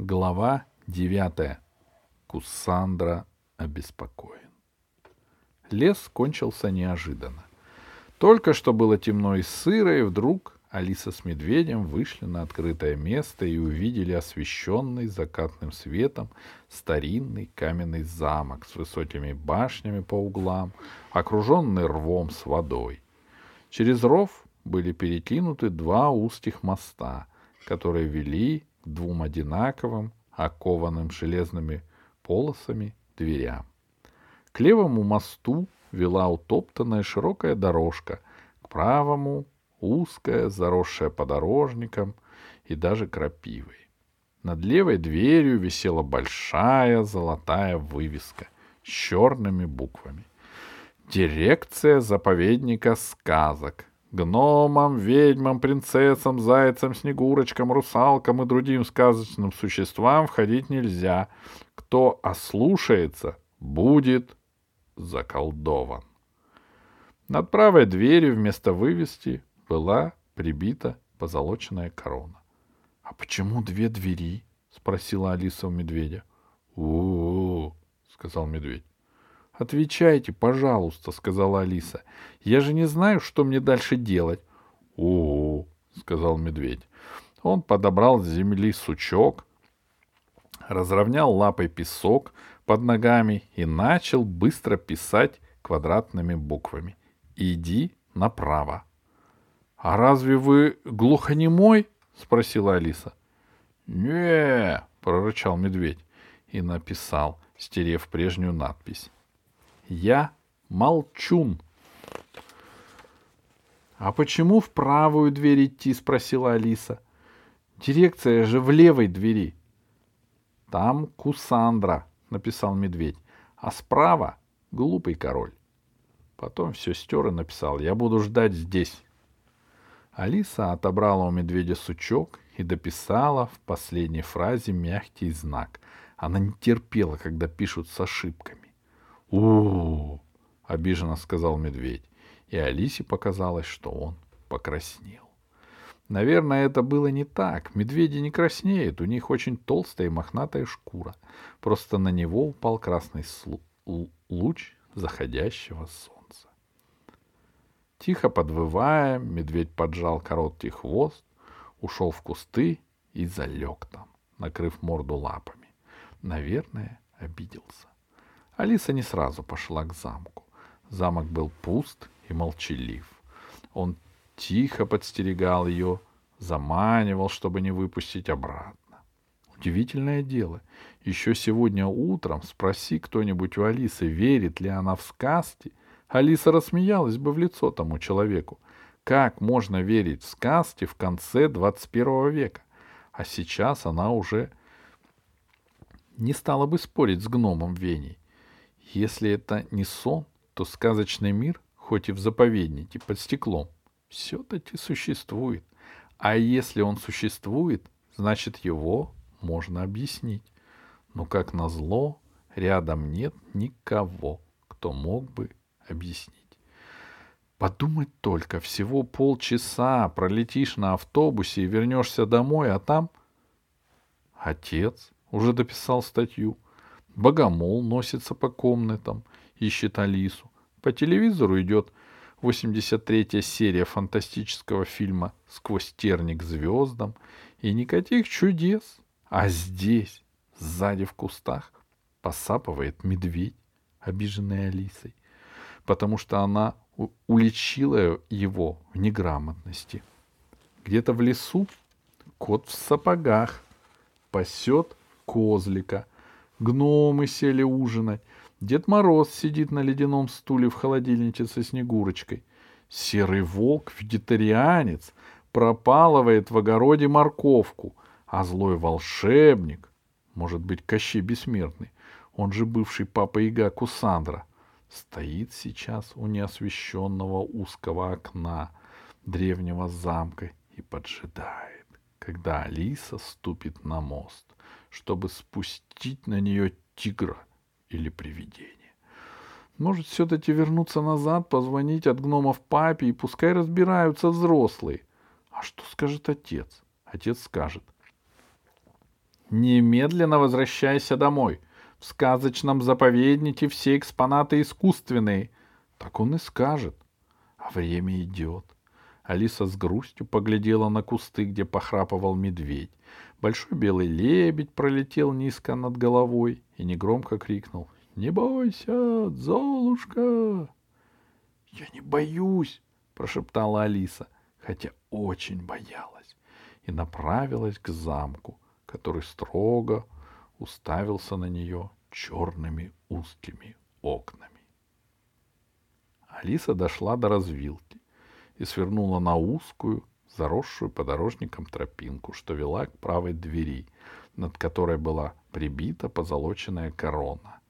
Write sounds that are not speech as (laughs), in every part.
Глава девятая. Кусандра обеспокоен. Лес кончился неожиданно. Только что было темно и сыро, и вдруг Алиса с медведем вышли на открытое место и увидели освещенный закатным светом старинный каменный замок с высокими башнями по углам, окруженный рвом с водой. Через ров были перекинуты два узких моста, которые вели к двум одинаковым, окованным железными полосами дверям. К левому мосту вела утоптанная широкая дорожка, к правому — узкая, заросшая подорожником и даже крапивой. Над левой дверью висела большая золотая вывеска с черными буквами. Дирекция заповедника сказок. Гномам, ведьмам, принцессам, зайцам, снегурочкам, русалкам и другим сказочным существам входить нельзя. Кто ослушается, будет заколдован. Над правой дверью вместо вывески была прибита позолоченная корона. — А почему две двери? — спросила Алиса у медведя. — У-у-у, — сказал медведь. — Отвечайте, пожалуйста, — сказала Алиса. — Я же не знаю, что мне дальше делать. — У-у, — сказал медведь. Он подобрал с земли сучок, разровнял лапой песок под ногами и начал быстро писать квадратными буквами. «Иди направо». «А разве вы глухонемой?» — спросила Алиса. не прорычал медведь и написал, стерев прежнюю надпись. «Я молчун». «А почему в правую дверь идти?» — спросила Алиса. «Дирекция же в левой двери». «Там Кусандра», — написал медведь, — «а справа — глупый король». Потом все стер и написал «Я буду ждать здесь». Алиса отобрала у медведя сучок и дописала в последней фразе мягкий знак. Она не терпела, когда пишут с ошибками. У обиженно сказал медведь, и Алисе показалось, что он покраснел. Наверное, это было не так. Медведи не краснеют, у них очень толстая и мохнатая шкура. Просто на него упал красный луч заходящего солнца. Тихо подвывая, медведь поджал короткий хвост, ушел в кусты и залег там, накрыв морду лапами. Наверное, обиделся. Алиса не сразу пошла к замку. Замок был пуст и молчалив. Он тихо подстерегал ее, заманивал, чтобы не выпустить обратно. Удивительное дело. Еще сегодня утром спроси кто-нибудь у Алисы, верит ли она в сказки, Алиса рассмеялась бы в лицо тому человеку. Как можно верить в сказки в конце 21 века? А сейчас она уже не стала бы спорить с гномом Веней. Если это не сон, то сказочный мир, хоть и в заповеднике, под стеклом, все-таки существует. А если он существует, значит его можно объяснить. Но, как назло, рядом нет никого, кто мог бы объяснить. Подумать только, всего полчаса пролетишь на автобусе и вернешься домой, а там... Отец уже дописал статью. Богомол носится по комнатам, ищет Алису. По телевизору идет 83-я серия фантастического фильма «Сквозь терник звездам» и никаких чудес. А здесь, сзади в кустах, посапывает медведь, обиженный Алисой, потому что она уличила его в неграмотности. Где-то в лесу кот в сапогах пасет козлика. Гномы сели ужинать — Дед Мороз сидит на ледяном стуле в холодильнике со Снегурочкой. Серый волк, вегетарианец, пропалывает в огороде морковку, а злой волшебник, может быть, Кощей Бессмертный, он же бывший папа Ига Кусандра, стоит сейчас у неосвещенного узкого окна древнего замка и поджидает, когда Алиса ступит на мост, чтобы спустить на нее тигра или привидение. Может, все-таки вернуться назад, позвонить от гномов папе, и пускай разбираются взрослые. А что скажет отец? Отец скажет. Немедленно возвращайся домой. В сказочном заповеднике все экспонаты искусственные. Так он и скажет. А время идет. Алиса с грустью поглядела на кусты, где похрапывал медведь. Большой белый лебедь пролетел низко над головой и негромко крикнул. — Не бойся, Золушка! — Я не боюсь, — прошептала Алиса, хотя очень боялась, и направилась к замку, который строго уставился на нее черными узкими окнами. Алиса дошла до развилки и свернула на узкую, заросшую подорожником тропинку, что вела к правой двери, над которой была прибита позолоченная корона.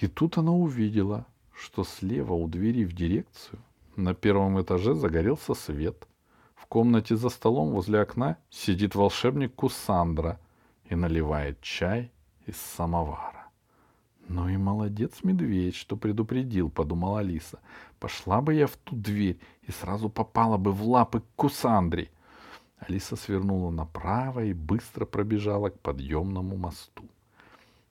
И тут она увидела, что слева у двери в дирекцию на первом этаже загорелся свет. В комнате за столом возле окна сидит волшебник Кусандра и наливает чай из самовара. Ну и молодец медведь, что предупредил, подумала Алиса. Пошла бы я в ту дверь и сразу попала бы в лапы к Кусандре. Алиса свернула направо и быстро пробежала к подъемному мосту.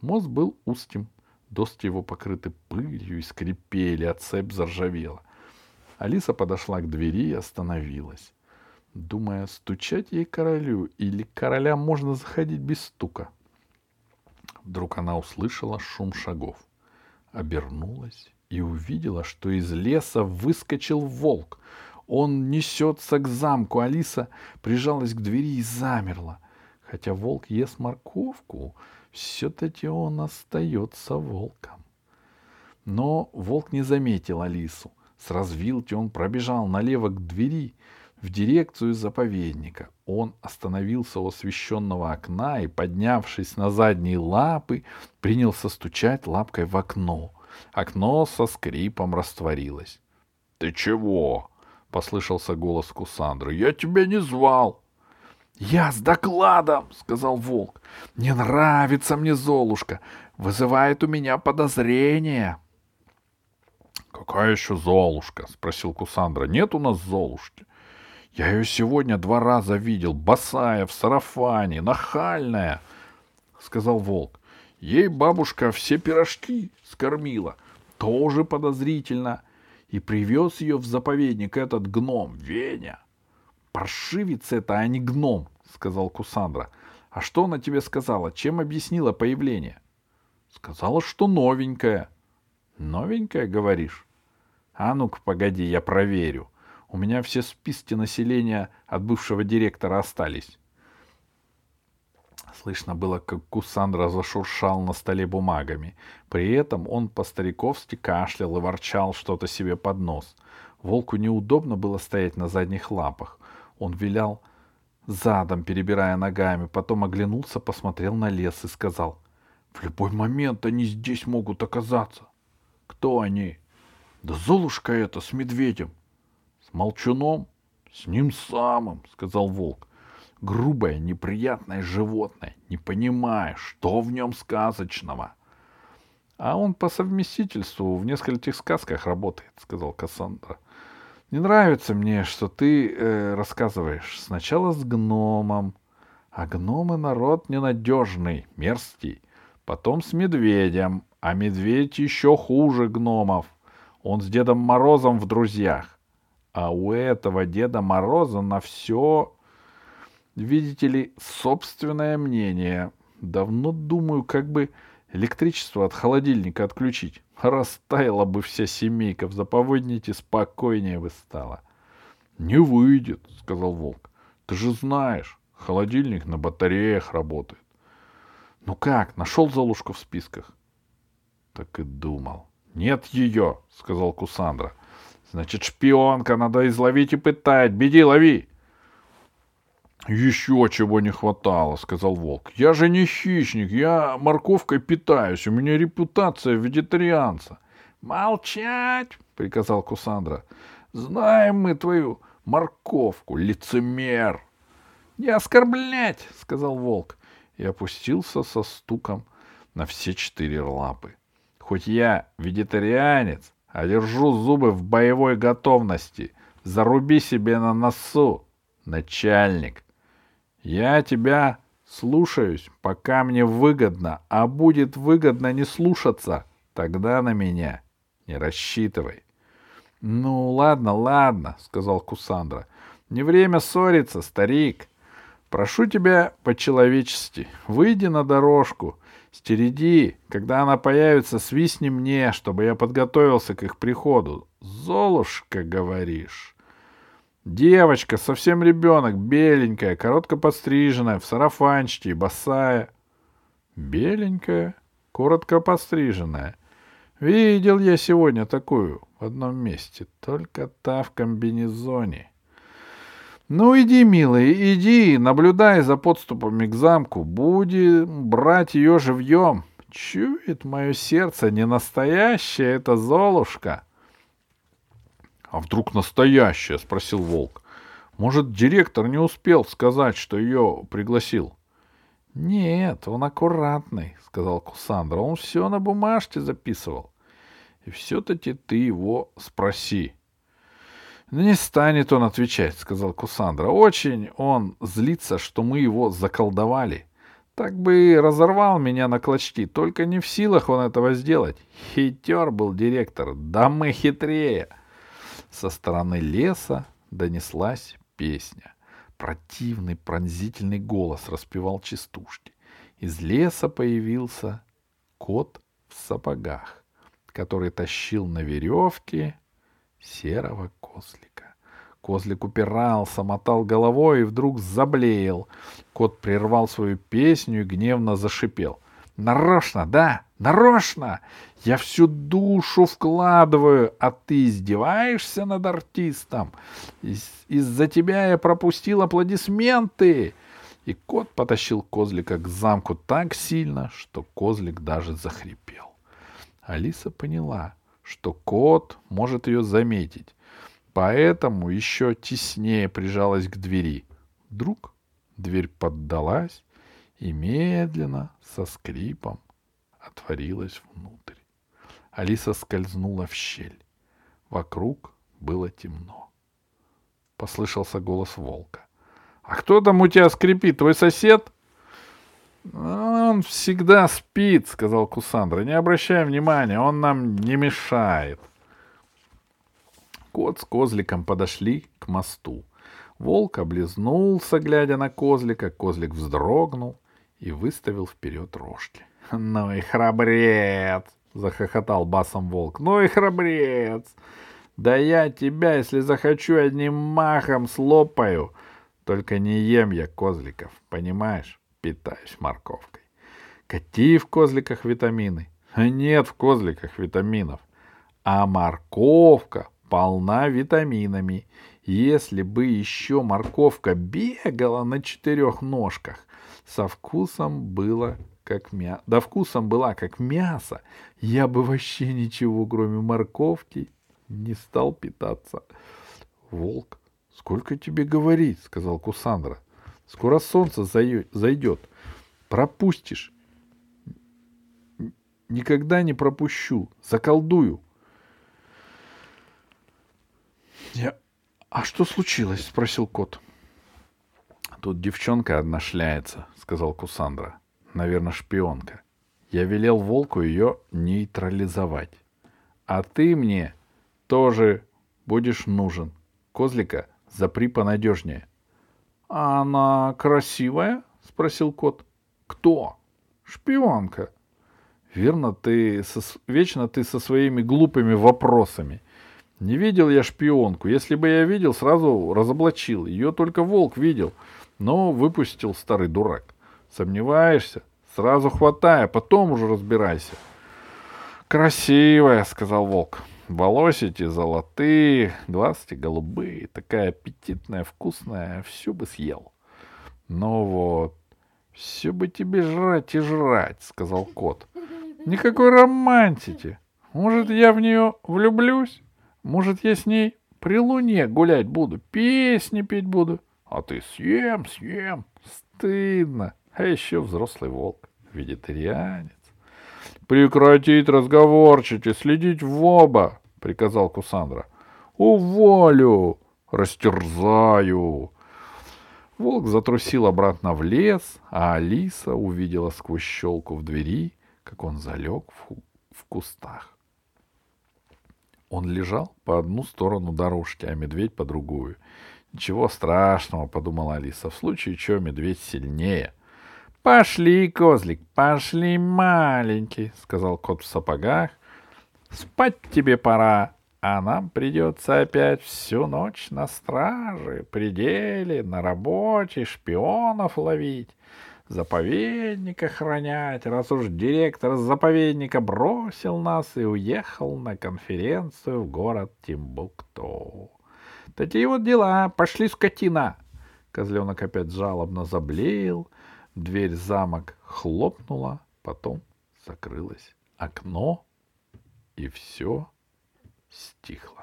Мост был узким, доски его покрыты пылью и скрипели, а цепь заржавела. Алиса подошла к двери и остановилась, думая, стучать ей королю или короля можно заходить без стука. Вдруг она услышала шум шагов, обернулась и увидела, что из леса выскочил волк. Он несется к замку. Алиса прижалась к двери и замерла. Хотя волк ест морковку, все-таки он остается волком. Но волк не заметил Алису. С развилки он пробежал налево к двери в дирекцию заповедника. Он остановился у освещенного окна и, поднявшись на задние лапы, принялся стучать лапкой в окно. Окно со скрипом растворилось. — Ты чего? — послышался голос Кусандры. — Я тебя не звал. — Я с докладом, — сказал волк. — Не нравится мне Золушка. Вызывает у меня подозрение. — Какая еще Золушка? — спросил Кусандра. — Нет у нас Золушки. Я ее сегодня два раза видел, босая, в сарафане, нахальная, — сказал волк. Ей бабушка все пирожки скормила. Тоже подозрительно. И привез ее в заповедник этот гном, Веня. Паршивец это, а не гном, — сказал Кусандра. А что она тебе сказала? Чем объяснила появление? Сказала, что новенькая. Новенькая, говоришь? А ну-ка, погоди, я проверю. — у меня все списки населения от бывшего директора остались. Слышно было, как Кусандра зашуршал на столе бумагами. При этом он по-стариковски кашлял и ворчал что-то себе под нос. Волку неудобно было стоять на задних лапах. Он вилял задом, перебирая ногами, потом оглянулся, посмотрел на лес и сказал, «В любой момент они здесь могут оказаться». «Кто они?» «Да Золушка это с медведем. С молчуном? С ним самым, сказал волк. Грубое, неприятное животное, не понимая, что в нем сказочного. А он по совместительству в нескольких сказках работает, сказал Кассандра. Не нравится мне, что ты э, рассказываешь сначала с гномом, а гномы народ ненадежный, мерзкий. Потом с медведем, а медведь еще хуже гномов. Он с Дедом Морозом в друзьях. А у этого Деда Мороза на все, видите ли, собственное мнение. Давно думаю, как бы электричество от холодильника отключить. Растаяла бы вся семейка в заповеднике, спокойнее бы стало. — Не выйдет, — сказал волк. — Ты же знаешь, холодильник на батареях работает. — Ну как, нашел Золушку в списках? — Так и думал. — Нет ее, — сказал Кусандра. Значит, шпионка, надо изловить и пытать. Беги, лови. Еще чего не хватало, сказал волк. Я же не хищник, я морковкой питаюсь, у меня репутация вегетарианца. Молчать, приказал Кусандра. Знаем мы твою морковку, лицемер. Не оскорблять, сказал волк и опустился со стуком на все четыре лапы. Хоть я вегетарианец, а держу зубы в боевой готовности. Заруби себе на носу, начальник. Я тебя Слушаюсь, пока мне выгодно, а будет выгодно не слушаться, тогда на меня не рассчитывай. — Ну, ладно, ладно, — сказал Кусандра. — Не время ссориться, старик. Прошу тебя по-человечески, выйди на дорожку, стереди, когда она появится, свистни мне, чтобы я подготовился к их приходу. Золушка, говоришь? Девочка, совсем ребенок, беленькая, коротко подстриженная, в сарафанчике, босая. Беленькая, коротко подстриженная. Видел я сегодня такую в одном месте, только та в комбинезоне. Ну, иди, милый, иди, наблюдай за подступами к замку. Будем брать ее живьем. Чует мое сердце, не настоящая это Золушка. — А вдруг настоящая? — спросил волк. — Может, директор не успел сказать, что ее пригласил? — Нет, он аккуратный, — сказал Кусандра. — Он все на бумажке записывал. И все-таки ты его спроси. — Не станет он отвечать, — сказал Кусандра. — Очень он злится, что мы его заколдовали. Так бы разорвал меня на клочки, только не в силах он этого сделать. Хитер был директор, да мы хитрее. — со стороны леса донеслась песня. Противный пронзительный голос распевал частушки. Из леса появился кот в сапогах, который тащил на веревке серого козлика. Козлик упирался, мотал головой и вдруг заблеял. Кот прервал свою песню и гневно зашипел. Нарочно, да, нарочно. Я всю душу вкладываю, а ты издеваешься над артистом. Из- из-за тебя я пропустил аплодисменты. И кот потащил козлика к замку так сильно, что козлик даже захрипел. Алиса поняла, что кот может ее заметить, поэтому еще теснее прижалась к двери. Вдруг дверь поддалась, и медленно, со скрипом, отворилась внутрь. Алиса скользнула в щель. Вокруг было темно. Послышался голос волка. — А кто там у тебя скрипит? Твой сосед? — Он всегда спит, — сказал Кусандра. — Не обращай внимания, он нам не мешает. Кот с козликом подошли к мосту. Волк облизнулся, глядя на козлика. Козлик вздрогнул и выставил вперед рожки. (laughs) — Ну и храбрец! — захохотал басом волк. — Ну и храбрец! Да я тебя, если захочу, одним махом слопаю. Только не ем я козликов, понимаешь? Питаюсь морковкой. Какие в козликах витамины? Нет в козликах витаминов. А морковка полна витаминами. Если бы еще морковка бегала на четырех ножках, со вкусом было как мясо, да вкусом была как мясо, я бы вообще ничего, кроме морковки, не стал питаться. Волк, сколько тебе говорить, сказал Кусандра. Скоро солнце зайдет. Пропустишь. Никогда не пропущу. Заколдую. А что случилось? спросил кот. Тут девчонка одна шляется, сказал Кусандра. Наверное, шпионка. Я велел волку ее нейтрализовать. А ты мне тоже будешь нужен. Козлика запри понадежнее. — А она красивая? — спросил кот. — Кто? — Шпионка. — Верно, ты со... вечно ты со своими глупыми вопросами. Не видел я шпионку. Если бы я видел, сразу разоблачил. Ее только волк видел. — но выпустил старый дурак. Сомневаешься? Сразу хватай, а потом уже разбирайся. Красивая, сказал волк. Волосики золотые, глазки голубые, такая аппетитная, вкусная, все бы съел. Ну вот, все бы тебе жрать и жрать, сказал кот. Никакой романтики. Может, я в нее влюблюсь? Может, я с ней при луне гулять буду, песни петь буду? А ты съем, съем. Стыдно. А еще взрослый волк, вегетарианец. Прекратить разговорчики, следить в оба, приказал Кусандра. Уволю, растерзаю. Волк затрусил обратно в лес, а Алиса увидела сквозь щелку в двери, как он залег в, в кустах. Он лежал по одну сторону дорожки, а медведь по другую. Ничего страшного, подумала Алиса, в случае чего медведь сильнее. Пошли, козлик, пошли, маленький, сказал кот в сапогах. Спать тебе пора, а нам придется опять всю ночь на страже, пределе, на работе, шпионов ловить заповедник охранять, раз уж директор заповедника бросил нас и уехал на конференцию в город Тимбукту. Такие вот дела. Пошли, скотина. Козленок опять жалобно заблеял. Дверь замок хлопнула, потом закрылось окно, и все стихло.